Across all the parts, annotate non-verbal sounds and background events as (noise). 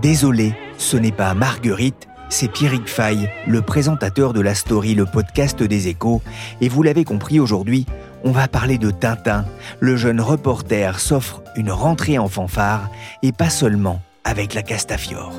Désolé, ce n'est pas Marguerite, c'est Pierrick Fay, le présentateur de la story, le podcast des échos. Et vous l'avez compris aujourd'hui, on va parler de Tintin. Le jeune reporter s'offre une rentrée en fanfare et pas seulement avec la Castafiore.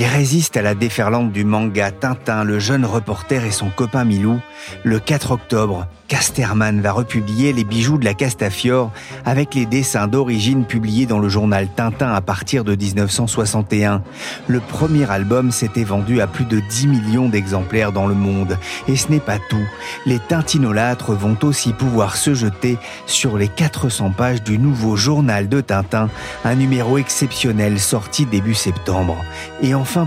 Il résiste à la déferlante du manga Tintin, le jeune reporter et son copain Milou. Le 4 octobre, Casterman va republier les bijoux de la Castafiore avec les dessins d'origine publiés dans le journal Tintin à partir de 1961. Le premier album s'était vendu à plus de 10 millions d'exemplaires dans le monde. Et ce n'est pas tout. Les tintinolâtres vont aussi pouvoir se jeter sur les 400 pages du nouveau journal de Tintin, un numéro exceptionnel sorti début septembre.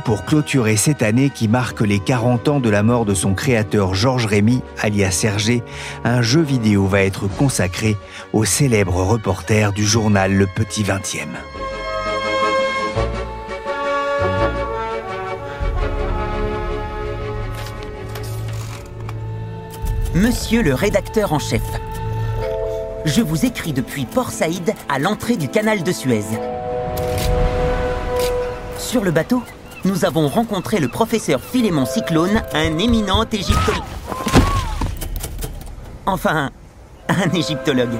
Pour clôturer cette année qui marque les 40 ans de la mort de son créateur Georges Rémy, alias Sergé, un jeu vidéo va être consacré au célèbre reporter du journal Le Petit Vingtième. Monsieur le rédacteur en chef, je vous écris depuis Port Saïd à l'entrée du canal de Suez. Sur le bateau, nous avons rencontré le professeur Philémon Cyclone, un éminent égyptologue. Enfin, un égyptologue.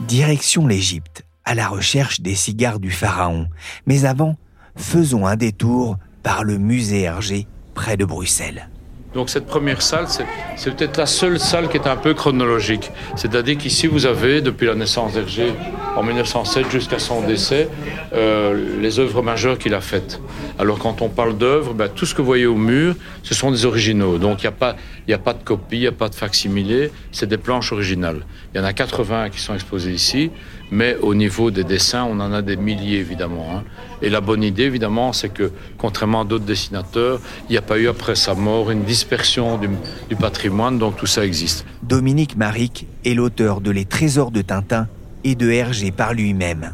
Direction l'Égypte, à la recherche des cigares du pharaon. Mais avant, faisons un détour par le musée Hergé, près de Bruxelles. Donc cette première salle, c'est peut-être la seule salle qui est un peu chronologique. C'est-à-dire qu'ici, vous avez, depuis la naissance d'Hergé, en 1907 jusqu'à son décès, euh, les œuvres majeures qu'il a faites. Alors quand on parle d'œuvres, ben, tout ce que vous voyez au mur, ce sont des originaux. Donc il n'y a, pas, de copie, il n'y a pas de facsimilé, c'est des planches originales. Il y en a 80 qui sont exposées ici, mais au niveau des dessins, on en a des milliers évidemment. Hein. Et la bonne idée évidemment, c'est que contrairement à d'autres dessinateurs, il n'y a pas eu après sa mort une dispersion du, du patrimoine, donc tout ça existe. Dominique Maric est l'auteur de Les Trésors de Tintin et de Hergé par lui-même.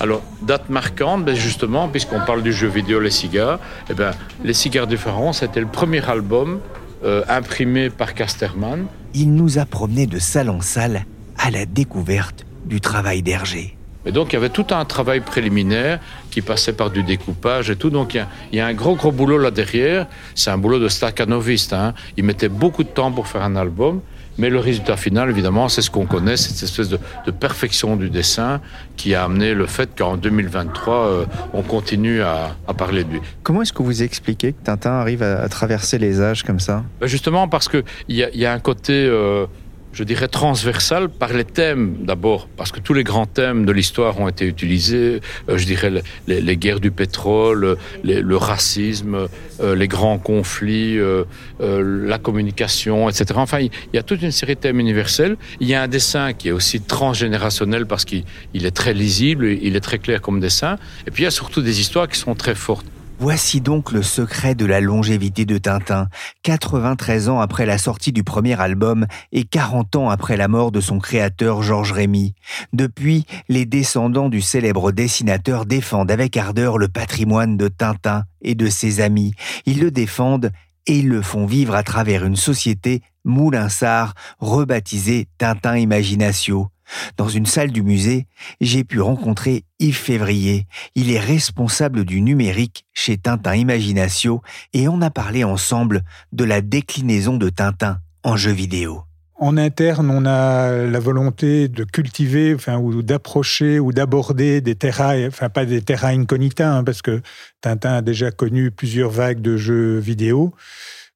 Alors, date marquante, ben justement, puisqu'on parle du jeu vidéo Les Cigares, eh ben, Les Cigares du Pharaon, c'était le premier album euh, imprimé par Casterman. Il nous a promené de salle en salle à la découverte du travail d'Hergé. Et donc il y avait tout un travail préliminaire qui passait par du découpage et tout. Donc il y a, un gros gros boulot là derrière. C'est un boulot de staccanoviste. Hein. Il mettait beaucoup de temps pour faire un album. Mais le résultat final, évidemment, c'est ce qu'on connaît, cette espèce de, perfection du dessin qui a amené le fait qu'en 2023, euh, on continue à, parler de lui. Comment est-ce que vous expliquez que Tintin arrive à, traverser les âges comme ça? Ben, Justement parce qu'il y, y, a un côté... Euh, je dirais, transversale par les thèmes d'abord, parce que tous les grands thèmes de l'histoire ont été utilisés, euh, je dirais les, guerres du pétrole, le racisme, euh, les grands conflits, euh, la communication, etc. Enfin, il y a toute une série de thèmes universels. Il y a un dessin qui est aussi transgénérationnel parce qu'il est très lisible, il est très clair comme dessin, et puis il y a surtout des histoires qui sont très fortes. Voici donc le secret de la longévité de Tintin, 93 ans après la sortie du premier album et 40 ans après la mort de son créateur Georges Rémy. Depuis, les descendants du célèbre dessinateur défendent avec ardeur le patrimoine de Tintin et de ses amis. Ils le défendent et ils le font vivre à travers une société Moulinsart rebaptisée Tintin Imaginatio. Dans une salle du musée, j'ai pu rencontrer Yves Février. Il est responsable du numérique chez Tintin Imaginatio et on a parlé ensemble de la déclinaison de Tintin en jeu vidéo. En interne, on a la volonté de cultiver, enfin, ou d'approcher ou d'aborder des terrains, enfin pas des terrains incognita, hein, parce que Tintin a déjà connu plusieurs vagues de jeux vidéo,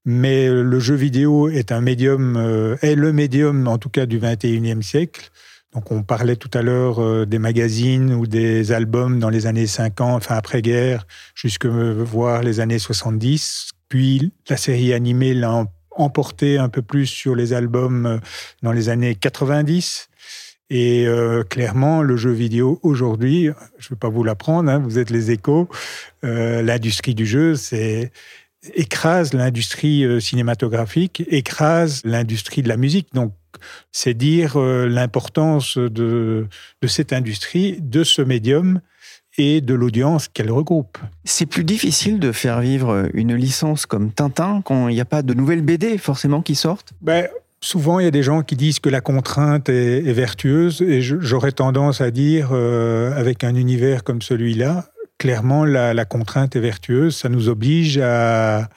Mais le jeu vidéo est un médium, euh, est le médium en tout cas du 21e siècle. Donc on parlait tout à l'heure euh, des magazines ou des albums dans les années 50, enfin après-guerre, jusque voir les années 70. Puis la série animée l'a emporté un peu plus sur les albums euh, dans les années 90. Et clairement, le jeu vidéo aujourd'hui, je ne vais pas vous l'apprendre, hein, vous êtes les échos, l'industrie du jeu, c'est écrase l'industrie euh, cinématographique, écrase l'industrie de la musique. Donc, c'est dire euh, l'importance de, de cette industrie, de ce médium et de l'audience qu'elle regroupe. C'est plus difficile de faire vivre une licence comme Tintin quand il n'y a pas de nouvelles BD forcément qui sortent? Ben, Souvent, il y a des gens qui disent que la contrainte est, vertueuse et j'aurais tendance à dire, euh, avec un univers comme celui-là, clairement, la, contrainte est vertueuse. Ça nous oblige à,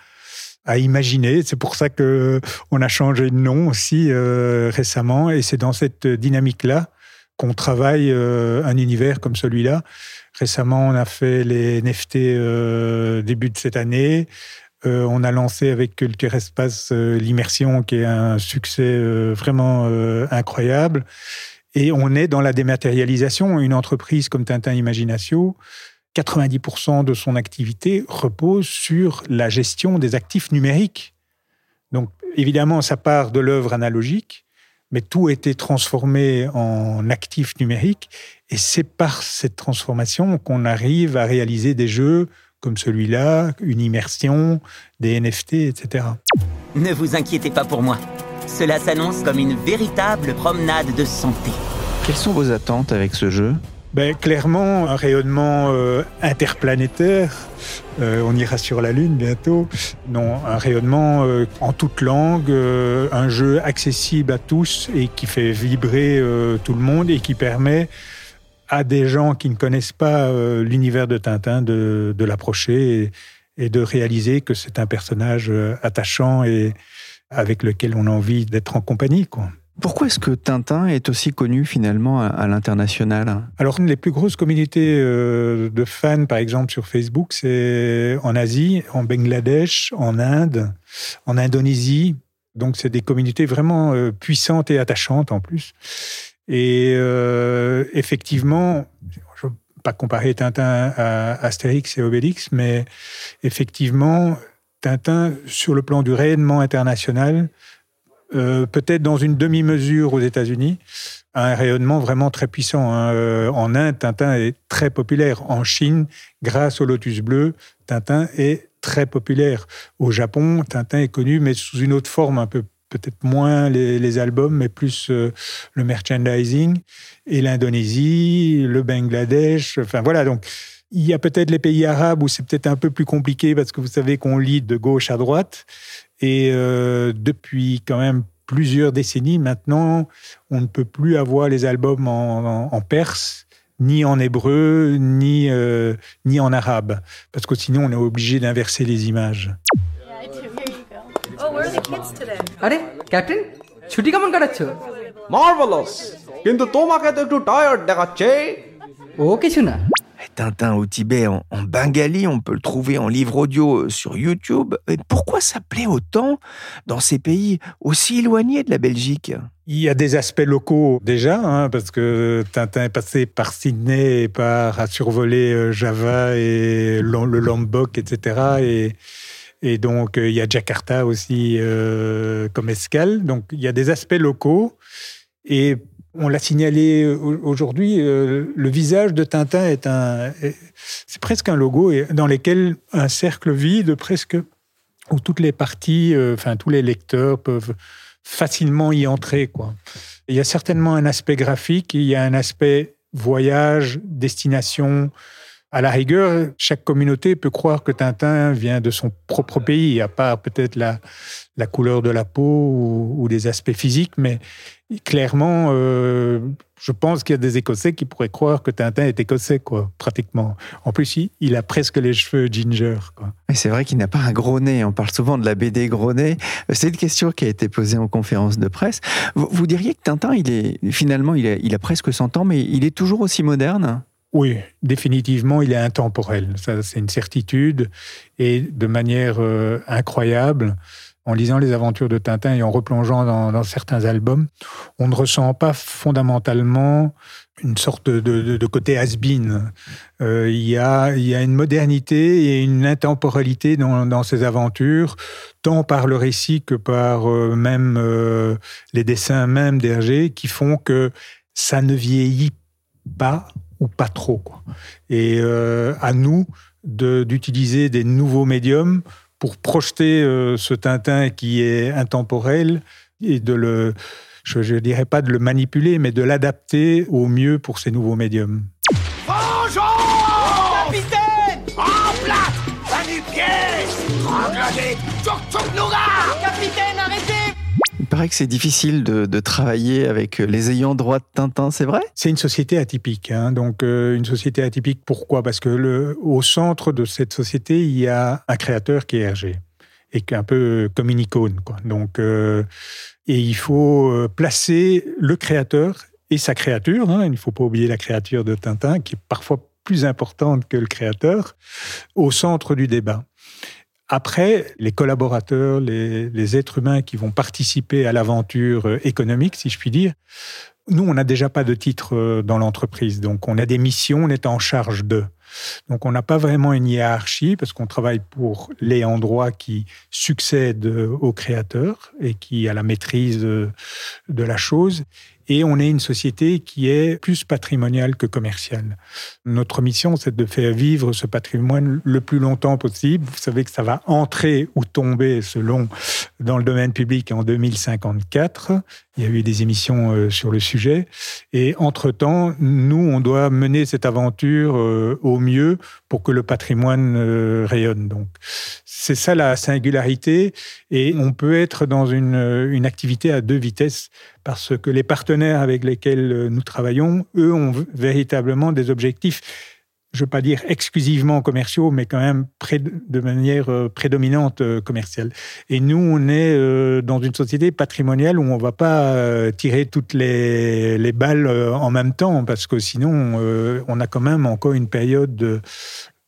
imaginer. C'est pour ça que on a changé de nom aussi euh, récemment. Et c'est dans cette dynamique-là qu'on travaille euh, un univers comme celui-là. Récemment, on a fait les NFT euh, début de cette année. on a lancé avec Culture Espace l'immersion, qui est un succès vraiment incroyable. Et on est dans la dématérialisation. Une entreprise comme Tintin Imagination 90% de son activité repose sur la gestion des actifs numériques. Donc évidemment, ça part de l'œuvre analogique, mais tout a été transformé en actifs numériques, et c'est par cette transformation qu'on arrive à réaliser des jeux comme celui-là, une immersion, des NFT, etc. Ne vous inquiétez pas pour moi. Cela s'annonce comme une véritable promenade de santé. Quelles sont vos attentes avec ce jeu? Ben, Clairement, un rayonnement euh, interplanétaire. Euh, on ira sur la Lune bientôt. Non, un rayonnement euh, en toute langue, un jeu accessible à tous et qui fait vibrer tout le monde et qui permet à des gens qui ne connaissent pas l'univers de Tintin de, de l'approcher et, et, de réaliser que c'est un personnage attachant et avec lequel on a envie d'être en compagnie. Quoi. Pourquoi est-ce que Tintin est aussi connu finalement à, l'international? Alors, les plus grosses communautés euh, de fans, par exemple sur Facebook, c'est en Asie, en Bangladesh, en Inde, en Indonésie. Donc, c'est des communautés vraiment euh, puissantes et attachantes en plus. Et euh, effectivement, je ne veux pas comparer Tintin à Astérix et Obélix, mais effectivement, Tintin, sur le plan du rayonnement international, euh, peut-être dans une demi-mesure aux États-Unis, un rayonnement vraiment très puissant. Hein. Euh, en Inde, Tintin est très populaire. En Chine, grâce au Lotus Bleu, Tintin est très populaire. Au Japon, Tintin est connu, mais sous une autre forme, un peu peut-être moins les, albums, mais plus euh, le merchandising. Et l'Indonésie, le Bangladesh, enfin voilà, donc il y a peut-être les pays arabes où c'est peut-être un peu plus compliqué parce que vous savez qu'on lit de gauche à droite. Et euh, depuis quand même plusieurs décennies maintenant, on ne peut plus avoir les albums en, perse, ni en hébreu, ni, euh, ni en arabe, parce que sinon on est obligé d'inverser les images. আরে captain ছুটি কেমন কাটাচ্ছ মার্ভেলাস কিন্তু তোমাকে তো একটু টায়ার্ড দেখাচ্ছে ও কিছু না Tintin au Tibet en, bengali, on peut le trouver en livre audio euh, sur YouTube. pourquoi ça plaît autant dans ces pays aussi éloignés de la Belgique? Il y a des aspects locaux déjà, hein, parce que Tintin est passé par Sydney et par a survolé euh, Java et le Lombok, etc. Et, donc euh, il y a Jakarta aussi comme escale. Donc il y a des aspects locaux. Et on l'a signalé aujourd'hui, euh, le visage de Tintin est un, c'est presque un logo dans lequel un cercle vide, presque où toutes les parties, euh, enfin tous les lecteurs peuvent facilement y entrer. Quoi. Il y a certainement un aspect graphique, il y a un aspect voyage, destination. À la rigueur, chaque communauté peut croire que Tintin vient de son propre pays, à part peut-être la, couleur de la peau ou, ou des aspects physiques, mais clairement, euh, je pense qu'il y a des Écossais qui pourraient croire que Tintin est écossais, quoi, pratiquement. En plus, il, a presque les cheveux ginger. Quoi. c'est vrai qu'il n'a pas un gros nez. On parle souvent de la BD gros nez. C'est une question qui a été posée en conférence de presse. Vous, diriez que Tintin, il est finalement, il a, il a presque 100 ans, mais il est toujours aussi moderne? Oui, définitivement, il est intemporel. Ça, c'est une certitude. Et de manière euh, incroyable, en lisant les aventures de Tintin et en replongeant dans, certains albums, on ne ressent pas fondamentalement une sorte de, côté has-been. Euh, il y, a, une modernité et une intemporalité dans, ces aventures, tant par le récit que par euh, même les dessins même d'Hergé, qui font que ça ne vieillit pas ou pas trop. Et à nous d'utiliser des nouveaux médiums pour projeter euh, ce Tintin qui est intemporel et de le, je ne dirais pas de le manipuler, mais de l'adapter au mieux pour ces nouveaux médiums. Paraît que c'est difficile de, travailler avec les ayants droit de Tintin, c'est vrai? C'est une société atypique. Hein. donc euh, une société atypique, pourquoi? Parce que le, au centre de cette société, il y a un créateur qui est Hergé et qui est un peu comme une icône. Quoi. Donc, euh, et il faut euh, placer le créateur et sa créature. Hein. il ne faut pas oublier la créature de Tintin, qui est parfois plus importante que le créateur, au centre du débat. Après, les collaborateurs, les, êtres humains qui vont participer à l'aventure euh, économique, si je puis dire, nous, on n'a déjà pas de titre euh, dans l'entreprise. Donc, on a des missions, on est en charge d'eux. Donc, on n'a pas vraiment une hiérarchie parce qu'on travaille pour les endroits qui succèdent euh, au créateur et qui a la maîtrise de la chose et on est une société qui est plus patrimoniale que commerciale. Notre mission, c'est de faire vivre ce patrimoine le plus longtemps possible. Vous savez que ça va entrer ou tomber selon dans le domaine public en 2054. Il y a eu des émissions euh, sur le sujet. Et entre-temps, nous, on doit mener cette aventure euh, au mieux pour que le patrimoine euh, rayonne. Donc, c'est ça la singularité. Et on peut être dans une, une activité à deux vitesses parce que les partenaires avec lesquels nous travaillons, eux, ont véritablement des objectifs, je ne veux pas dire exclusivement commerciaux, mais quand même de manière euh, prédominante euh, commerciale. Et nous, on est dans une société patrimoniale où on ne va pas tirer toutes les, les, balles en même temps, parce que sinon, on a quand même encore une période de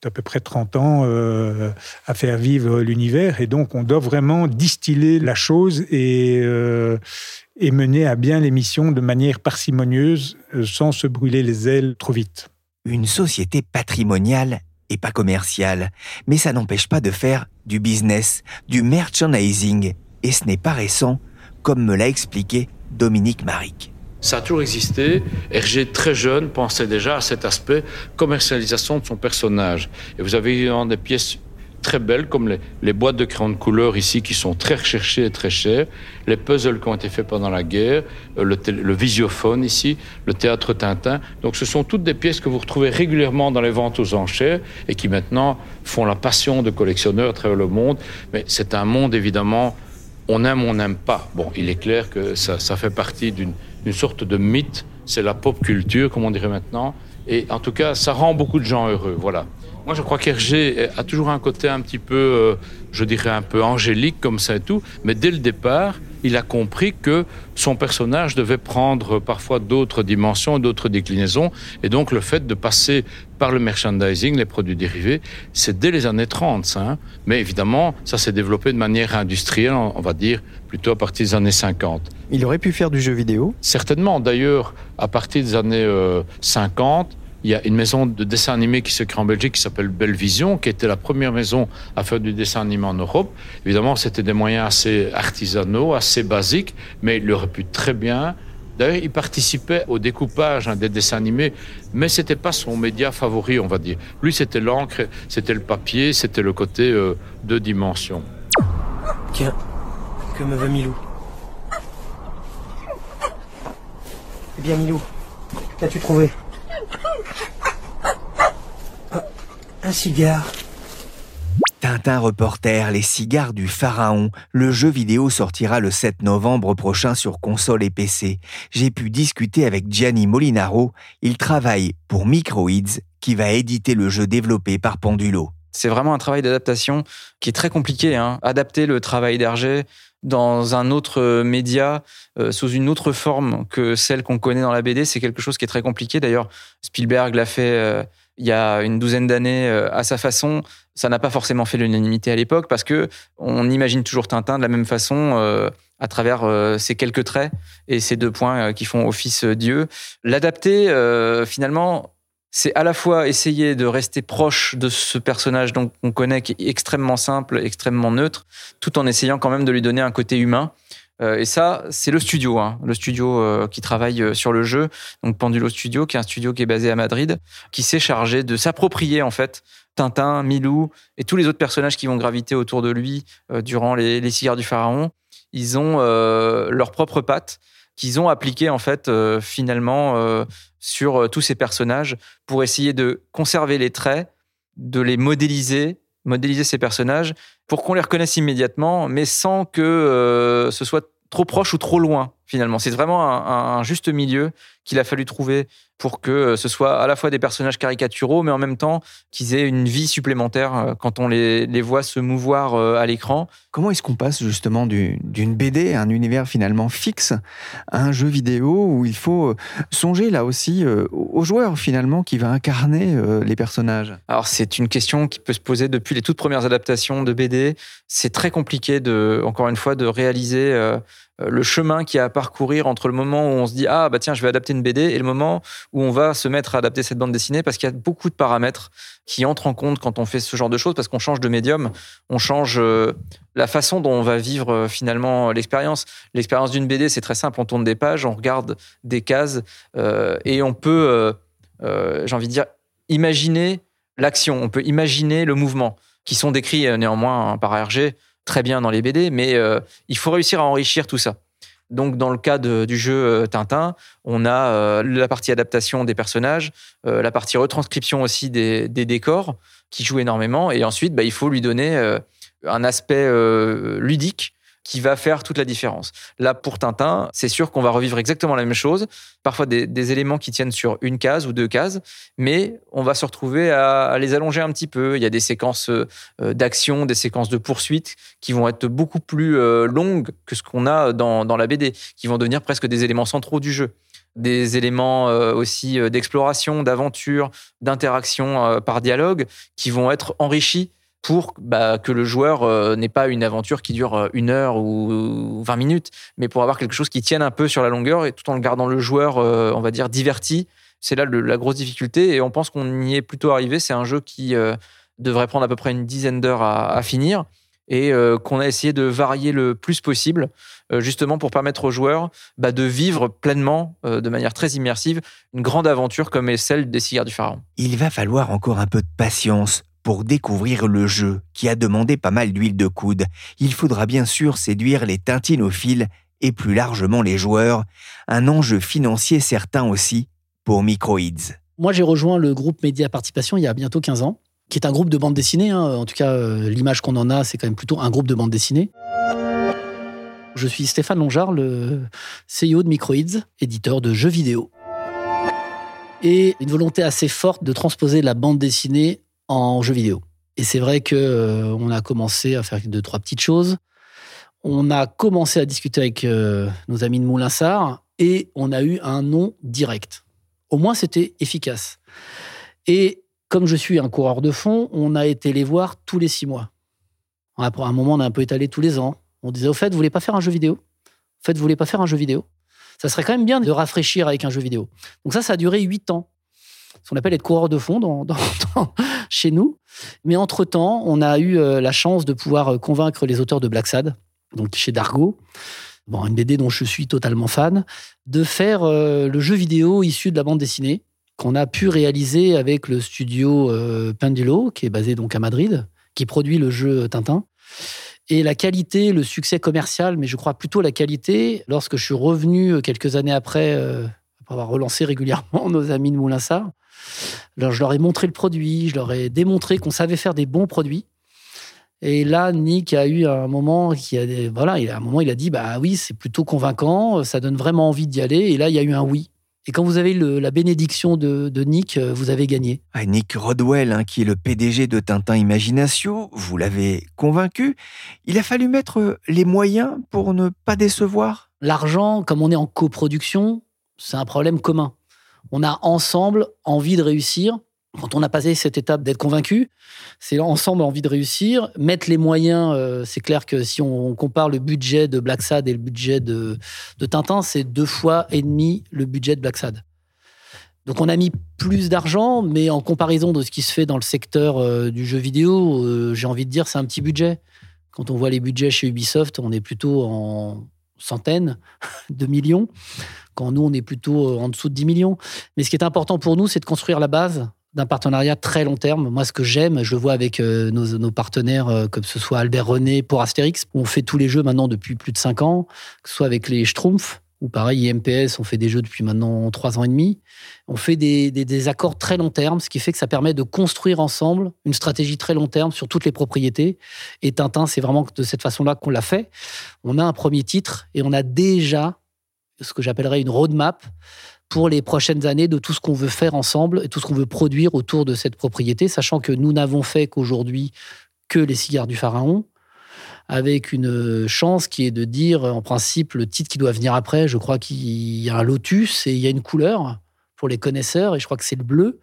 d'à peu près 30 ans à faire vivre l'univers. Et donc, on doit vraiment distiller la chose et, et mener à bien les missions de manière parcimonieuse euh, sans se brûler les ailes trop vite. Une société patrimoniale et pas commerciale, mais ça n'empêche pas de faire du business, du merchandising, et ce n'est pas récent, comme me l'a expliqué Dominique Maric. Ça a toujours existé. Hergé, très jeune, pensait déjà à cet aspect commercialisation de son personnage. Et vous avez des pièces très belles, comme les, boîtes de crayons de couleur ici, qui sont très recherchées et très chères, les puzzles qui ont été faits pendant la guerre, euh, le, visiophone ici, le théâtre Tintin. Donc ce sont toutes des pièces que vous retrouvez régulièrement dans les ventes aux enchères et qui maintenant font la passion de collectionneurs à travers le monde. Mais c'est un monde, évidemment, on aime, on n'aime pas. Bon, il est clair que ça, ça fait partie d'une sorte de mythe, c'est la pop culture, comme on dirait maintenant. Et en tout cas, ça rend beaucoup de gens heureux. Voilà. Moi, je crois qu'Hergé a toujours un côté un petit peu, euh, je dirais, un peu angélique comme ça et tout. Mais dès le départ, il a compris que son personnage devait prendre parfois d'autres dimensions, d'autres déclinaisons. Et donc, le fait de passer par le merchandising, les produits dérivés, c'est dès les années 30. Ça, hein. Mais évidemment, ça s'est développé de manière industrielle, on va dire, plutôt à partir des années 50. Il aurait pu faire du jeu vidéo? Certainement. D'ailleurs, à partir des années 50, euh, il y a une maison de dessin animé qui se crée en Belgique qui s'appelle Belle Vision, qui était la première maison à faire du dessin animé en Europe. Évidemment, c'était des moyens assez artisanaux, assez basiques, mais il aurait pu très bien. D'ailleurs, il participait au découpage hein, des dessins animés, mais c'était pas son média favori, on va dire. Lui, c'était l'encre, c'était le papier, c'était le côté euh, deux dimensions. Tiens, que me veut Milou? Eh bien, Milou, qu'as-tu trouvé? Un cigare. Tintin Reporter, les cigares du pharaon. Le jeu vidéo sortira le 7 novembre prochain sur console et PC. J'ai pu discuter avec Gianni Molinaro. Il travaille pour Microids, qui va éditer le jeu développé par Pendulo. C'est vraiment un travail d'adaptation qui est très compliqué. Hein. Adapter le travail d'Hergé dans un autre média, euh, sous une autre forme que celle qu'on connaît dans la BD, c'est quelque chose qui est très compliqué. D'ailleurs, Spielberg l'a fait euh, il y a une douzaine d'années euh, à sa façon. Ça n'a pas forcément fait l'unanimité à l'époque parce que on imagine toujours Tintin de la même façon euh, à travers euh, ces quelques traits et ces deux points euh, qui font office Dieu. L'adapter, finalement, c'est à la fois essayer de rester proche de ce personnage qu'on connaît qui est extrêmement simple, extrêmement neutre, tout en essayant quand même de lui donner un côté humain. Et ça, c'est le studio, hein, le studio qui travaille sur le jeu, donc Pendulo Studio, qui est un studio qui est basé à Madrid, qui s'est chargé de s'approprier en fait Tintin, Milou et tous les autres personnages qui vont graviter autour de lui euh, durant les, cigares du pharaon, ils ont euh, leurs propres pattes qu'ils ont appliquées en fait euh, finalement sur tous ces personnages pour essayer de conserver les traits, de les modéliser, modéliser ces personnages pour qu'on les reconnaisse immédiatement, mais sans que ce soit trop proche ou trop loin finalement. C'est vraiment un, juste milieu qu'il a fallu trouver pour que euh, ce soit à la fois des personnages caricaturaux, mais en même temps qu'ils aient une vie supplémentaire euh, quand on les, les voit se mouvoir euh, à l'écran. Comment est-ce qu'on passe justement d'une BD, un univers finalement fixe, à un jeu vidéo où il faut songer là aussi au joueur finalement qui va incarner les personnages? Alors c'est une question qui peut se poser depuis les toutes premières adaptations de BD. C'est très compliqué de, encore une fois, de réaliser le chemin qu'il y a à parcourir entre le moment où on se dit ah bah tiens je vais adapter une BD et le moment où on va se mettre à adapter cette bande dessinée parce qu'il y a beaucoup de paramètres qui entrent en compte quand on fait ce genre de choses parce qu'on change de médium, on change euh, la façon dont on va vivre euh, finalement l'expérience. L'expérience d'une BD c'est très simple, on tourne des pages, on regarde des cases et on peut, j'ai envie de dire, imaginer l'action, on peut imaginer le mouvement qui sont décrits néanmoins par RG très bien dans les BD, mais euh, il faut réussir à enrichir tout ça. Donc, dans le cas du jeu euh, Tintin, on a euh, la partie adaptation des personnages, la partie retranscription aussi des, décors qui joue énormément. Et ensuite, bah, il faut lui donner un aspect ludique qui va faire toute la différence. Là, pour Tintin, c'est sûr qu'on va revivre exactement la même chose, parfois des, éléments qui tiennent sur une case ou deux cases, mais on va se retrouver à, les allonger un petit peu. Il y a des séquences euh, d'action, des séquences de poursuite qui vont être beaucoup plus euh, longues que ce qu'on a dans, dans la BD, qui vont devenir presque des éléments centraux du jeu des éléments euh, aussi d'exploration, d'aventure, d'interaction par dialogue qui vont être enrichis pour bah, que le joueur euh, n'ait pas une aventure qui dure euh, une heure ou 20 minutes, mais pour avoir quelque chose qui tienne un peu sur la longueur et tout en gardant le joueur, euh, on va dire, diverti. C'est là la grosse difficulté et on pense qu'on y est plutôt arrivé. C'est un jeu qui devrait prendre à peu près une dizaine d'heures à, finir et qu'on a essayé de varier le plus possible, justement pour permettre aux joueurs bah, de vivre pleinement, de manière très immersive, une grande aventure comme est celle des cigares du pharaon. Il va falloir encore un peu de patience pour découvrir le jeu, qui a demandé pas mal d'huile de coude, il faudra bien sûr séduire les tintinophiles et plus largement les joueurs, un enjeu financier certain aussi pour Microids. Moi, j'ai rejoint le groupe Média Participation il y a bientôt 15 ans, qui est un groupe de bande dessinée. Hein. En tout cas, euh, l'image qu'on en a, c'est quand même plutôt un groupe de bande dessinée. Je suis Stéphane Longard, le CEO de Microids, éditeur de jeux vidéo. Et une volonté assez forte de transposer la bande dessinée en jeu vidéo. Et c'est vrai que euh, on a commencé à faire deux trois petites choses. On a commencé à discuter avec euh, nos amis de Moulinsart et on a eu un nom direct. Au moins c'était efficace. Et comme je suis un coureur de fond, on a été les voir tous les six mois. À un moment, on a un peu étalé tous les ans. On disait au fait, vous voulez pas faire un jeu vidéo? Au fait, vous voulez pas faire un jeu vidéo? Ça serait quand même bien de rafraîchir avec un jeu vidéo. Donc ça, ça a duré huit ans ce qu'on appelle être coureur de fond (laughs) dans, chez nous. Mais entre-temps, on a eu euh, la chance de pouvoir euh, convaincre les auteurs de Black Sad, donc chez Dargo, bon, une BD dont je suis totalement fan, de faire euh, le jeu vidéo issu de la bande dessinée qu'on a pu réaliser avec le studio Pendulo, qui est basé donc à Madrid, qui produit le jeu Tintin. Et la qualité, le succès commercial, mais je crois plutôt la qualité, lorsque je suis revenu quelques années après, après avoir relancé régulièrement (laughs) nos amis de Moulinsart, alors, je leur ai montré le produit, je leur ai démontré qu'on savait faire des bons produits. Et là, Nick a eu un moment qui a voilà, il a un moment il a dit bah oui, c'est plutôt convaincant, ça donne vraiment envie d'y aller. Et là, il y a eu un oui. Et quand vous avez la bénédiction de, Nick, vous avez gagné. Ah, Nick Rodwell, hein, qui est le PDG de Tintin Imagination, vous l'avez convaincu. Il a fallu mettre les moyens pour ne pas décevoir? L'argent, comme on est en coproduction, c'est un problème commun on a ensemble envie de réussir Quand on a passé cette étape d'être convaincu, c'est ensemble envie de réussir. Mettre les moyens, euh, c'est clair que si on compare le budget de Black Sad et le budget de, Tintin, c'est deux fois et demi le budget de Black Sad. Donc on a mis plus d'argent, mais en comparaison de ce qui se fait dans le secteur euh, du jeu vidéo, euh, j'ai envie de dire c'est un petit budget. Quand on voit les budgets chez Ubisoft, on est plutôt en centaines (laughs) de millions, quand nous on est plutôt en dessous de 10 millions. Mais ce qui est important pour nous, c'est de construire la base d'un partenariat très long terme. Moi, ce que j'aime, je le vois avec euh, nos, partenaires, euh, comme ce soit Albert René pour Astérix. On fait tous les jeux maintenant depuis plus de 5 ans, que ce soit avec les Schtroumpfs, ou pareil, IMPS, on fait des jeux depuis maintenant 3 ans et demi. On fait des, des, accords très long terme, ce qui fait que ça permet de construire ensemble une stratégie très long terme sur toutes les propriétés. Et Tintin, c'est vraiment de cette façon-là qu'on l'a fait. On a un premier titre et on a déjà ce que j'appellerais une roadmap pour les prochaines années de tout ce qu'on veut faire ensemble et tout ce qu'on veut produire autour de cette propriété, sachant que nous n'avons fait qu'aujourd'hui que les cigares du pharaon, avec une chance qui est de dire, en principe, le titre qui doit venir après, je crois qu'il y a un lotus et il y a une couleur pour les connaisseurs, et je crois que c'est le bleu.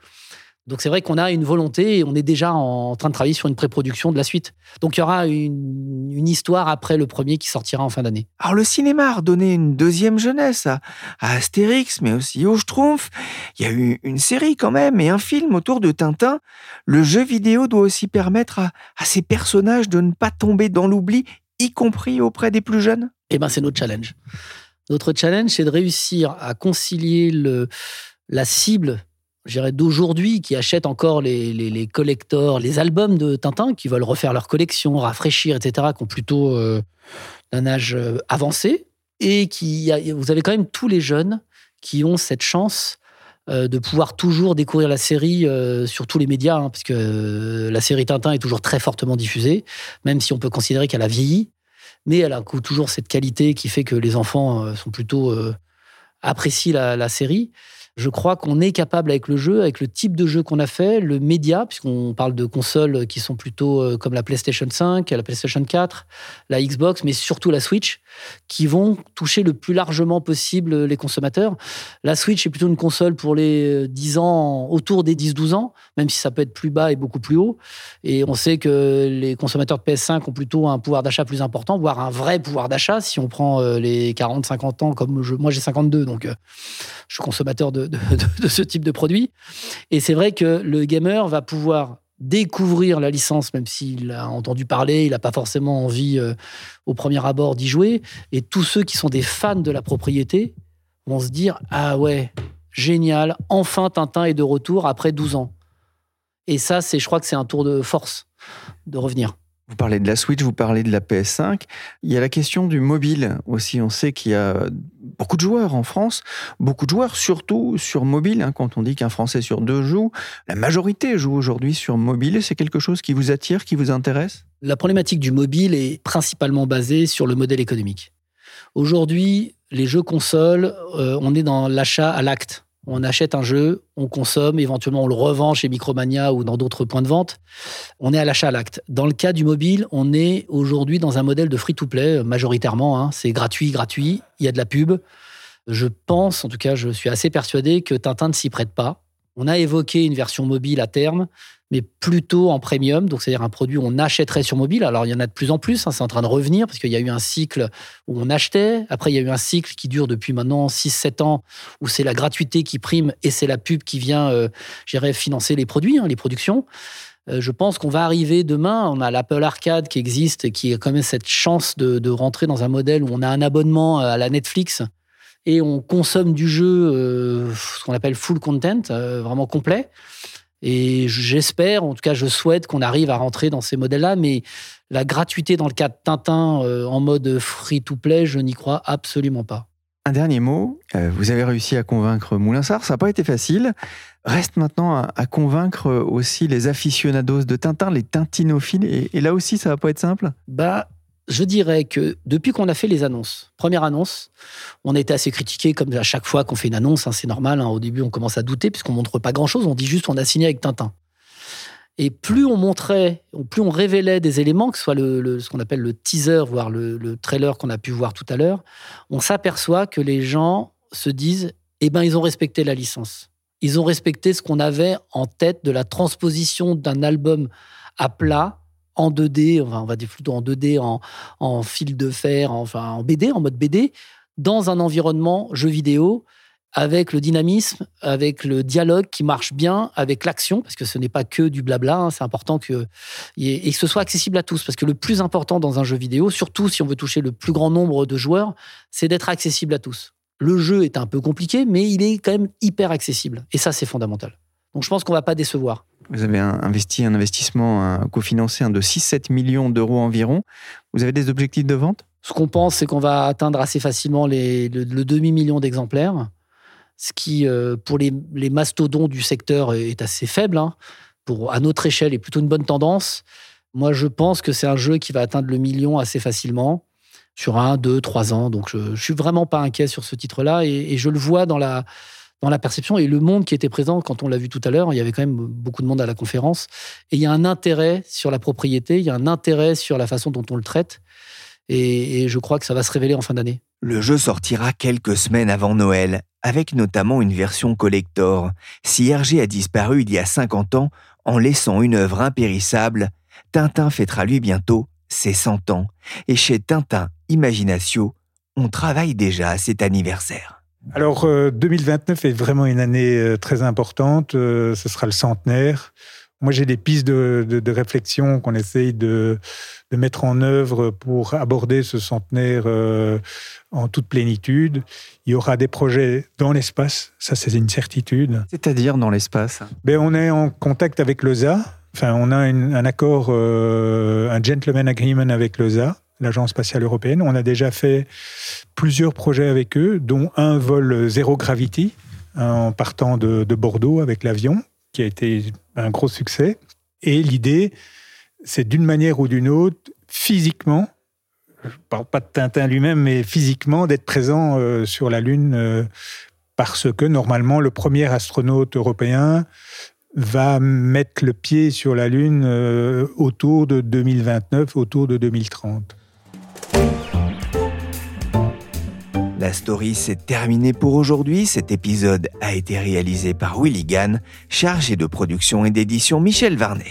Donc c'est vrai qu'on a une volonté et on est déjà en train de travailler sur une pré-production de la suite. Donc il y aura une, histoire après le premier qui sortira en fin d'année. Alors le cinéma a redonné une deuxième jeunesse à, Astérix, mais aussi au Schtroumpf. Il y a eu une série quand même et un film autour de Tintin. Le jeu vidéo doit aussi permettre à, à ces personnages de ne pas tomber dans l'oubli, y compris auprès des plus jeunes. Eh ben c'est notre challenge. Notre challenge, c'est de réussir à concilier le, la cible d'aujourd'hui, qui achètent encore les, les, collectors, les albums de Tintin, qui veulent refaire leur collection, rafraîchir, etc., qui ont plutôt euh, un âge euh, avancé, et qui, vous avez quand même tous les jeunes qui ont cette chance euh, de pouvoir toujours découvrir la série sur tous les médias, hein, parce la série Tintin est toujours très fortement diffusée, même si on peut considérer qu'elle a vieilli, mais elle a toujours cette qualité qui fait que les enfants sont plutôt apprécient la série je crois qu'on est capable avec le jeu, avec le type de jeu qu'on a fait, le média, puisqu'on parle de consoles qui sont plutôt euh, comme la PlayStation 5, la PlayStation 4, la Xbox, mais surtout la Switch, qui vont toucher le plus largement possible les consommateurs. La Switch est plutôt une console pour les 10 euh, ans, autour des 10-12 ans, même si ça peut être plus bas et beaucoup plus haut. Et on sait que les consommateurs de PS5 ont plutôt un pouvoir d'achat plus important, voire un vrai pouvoir d'achat si on prend euh, les 40-50 ans, comme moi j'ai 52, donc je suis consommateur de, de, ce type de produit. Et c'est vrai que le gamer va pouvoir découvrir la licence, même s'il a entendu parler, il n'a pas forcément envie euh, au premier abord d'y jouer. Et tous ceux qui sont des fans de la propriété vont se dire Ah ouais, génial, enfin Tintin est de retour après 12 ans. Et ça, c'est, je crois que c'est un tour de force de revenir. Vous parlez de la Switch, vous parlez de la PS5. Il y a la question du mobile aussi. On sait qu'il y a beaucoup de joueurs en France, beaucoup de joueurs surtout sur mobile. Hein, quand on dit qu'un Français sur deux joue, la majorité joue aujourd'hui sur mobile. C'est quelque chose qui vous attire, qui vous intéresse? La problématique du mobile est principalement basée sur le modèle économique. Aujourd'hui, les jeux consoles, euh, on est dans l'achat à l'acte on achète un jeu, on consomme, éventuellement on le revend chez Micromania ou dans d'autres points de vente. On est à l'achat à l'acte. Dans le cas du mobile, on est aujourd'hui dans un modèle de free-to-play majoritairement. Hein. C'est gratuit, gratuit. Il y a de la pub. Je pense, en tout cas, je suis assez persuadé que Tintin ne s'y prête pas. On a évoqué une version mobile à terme mais plutôt en premium, donc c'est-à-dire un produit où on achèterait sur mobile. Alors il y en a de plus en plus, hein, c'est en train de revenir, parce qu'il y a eu un cycle où on achetait, après il y a eu un cycle qui dure depuis maintenant 6-7 ans, où c'est la gratuité qui prime et c'est la pub qui vient, euh, financer les produits, hein, les productions. Euh, je pense qu'on va arriver demain, on a l'Apple Arcade qui existe, qui a quand même cette chance de, rentrer dans un modèle où on a un abonnement à la Netflix et on consomme du jeu, euh, ce qu'on appelle full content, euh, vraiment complet. Et j'espère, en tout cas, je souhaite qu'on arrive à rentrer dans ces modèles-là, mais la gratuité dans le cas de Tintin euh, en mode free-to-play, je n'y crois absolument pas. Un dernier mot, euh, vous avez réussi à convaincre Moulinsart, ça n'a pas été facile. Reste maintenant à, convaincre aussi les aficionados de Tintin, les tintinophiles, et, et là aussi, ça va pas être simple? Bah, je dirais que depuis qu'on a fait les annonces, première annonce, on a été assez critiqué comme à chaque fois qu'on fait une annonce, hein, c'est normal. Hein. au début, on commence à douter puisqu'on montre pas grand-chose. On dit juste on a signé avec Tintin. Et plus on montrait, plus on révélait des éléments, que ce soit le, ce qu'on appelle le teaser, voire le, trailer qu'on a pu voir tout à l'heure, on s'aperçoit que les gens se disent, eh ben, ils ont respecté la licence. Ils ont respecté ce qu'on avait en tête de la transposition d'un album à plat en 2D, enfin, on va dire plutôt en 2D, en, en fil de fer, enfin en BD, en mode BD, dans un environnement jeu vidéo avec le dynamisme, avec le dialogue qui marche bien, avec l'action, parce que ce n'est pas que du blabla, hein, c'est important que, et que ce soit accessible à tous, parce que le plus important dans un jeu vidéo, surtout si on veut toucher le plus grand nombre de joueurs, c'est d'être accessible à tous. Le jeu est un peu compliqué, mais il est quand même hyper accessible, et ça c'est fondamental. Donc je pense qu'on ne va pas décevoir. Vous avez investi un investissement cofinancé de 6-7 millions d'euros environ. Vous avez des objectifs de vente? Ce qu'on pense, c'est qu'on va atteindre assez facilement les, le, demi-million d'exemplaires, ce qui, euh, pour les, mastodons du secteur, est assez faible. Hein. Pour, à notre échelle, est plutôt une bonne tendance. Moi, je pense que c'est un jeu qui va atteindre le million assez facilement sur un, deux, trois ans. Donc, je, ne suis vraiment pas inquiet sur ce titre-là et, je le vois dans la dans la perception et le monde qui était présent quand on l'a vu tout à l'heure. Il y avait quand même beaucoup de monde à la conférence. Et il y a un intérêt sur la propriété, il y a un intérêt sur la façon dont on le traite. Et, je crois que ça va se révéler en fin d'année. Le jeu sortira quelques semaines avant Noël, avec notamment une version collector. Si Hergé a disparu il y a 50 ans en laissant une œuvre impérissable, Tintin fêtera lui bientôt ses 100 ans. Et chez Tintin Imaginatio, on travaille déjà à cet anniversaire. Alors, 2029 euh, est vraiment une année euh, très importante. Euh, ce sera le centenaire. Moi, j'ai des pistes de, réflexion qu'on essaye de, mettre en œuvre pour aborder ce centenaire en toute plénitude. Il y aura des projets dans l'espace, ça c'est une certitude. C'est-à-dire dans l'espace? Ben, On est en contact avec l'ESA. Enfin, on a un accord, un gentleman agreement avec l'ESA l'Agence spatiale européenne. On a déjà fait plusieurs projets avec eux, dont un vol zéro gravity en partant de, Bordeaux avec l'avion, qui a été un gros succès. Et l'idée, c'est d'une manière ou d'une autre, physiquement, je ne parle pas de Tintin lui-même, mais physiquement, d'être présent euh, sur la Lune, euh, parce que normalement, le premier astronaute européen va mettre le pied sur la Lune euh, autour de 2029, autour de 2030. La story s'est terminée pour aujourd'hui. Cet épisode a été réalisé par Willy Gann, chargé de production et d'édition Michel Varnet.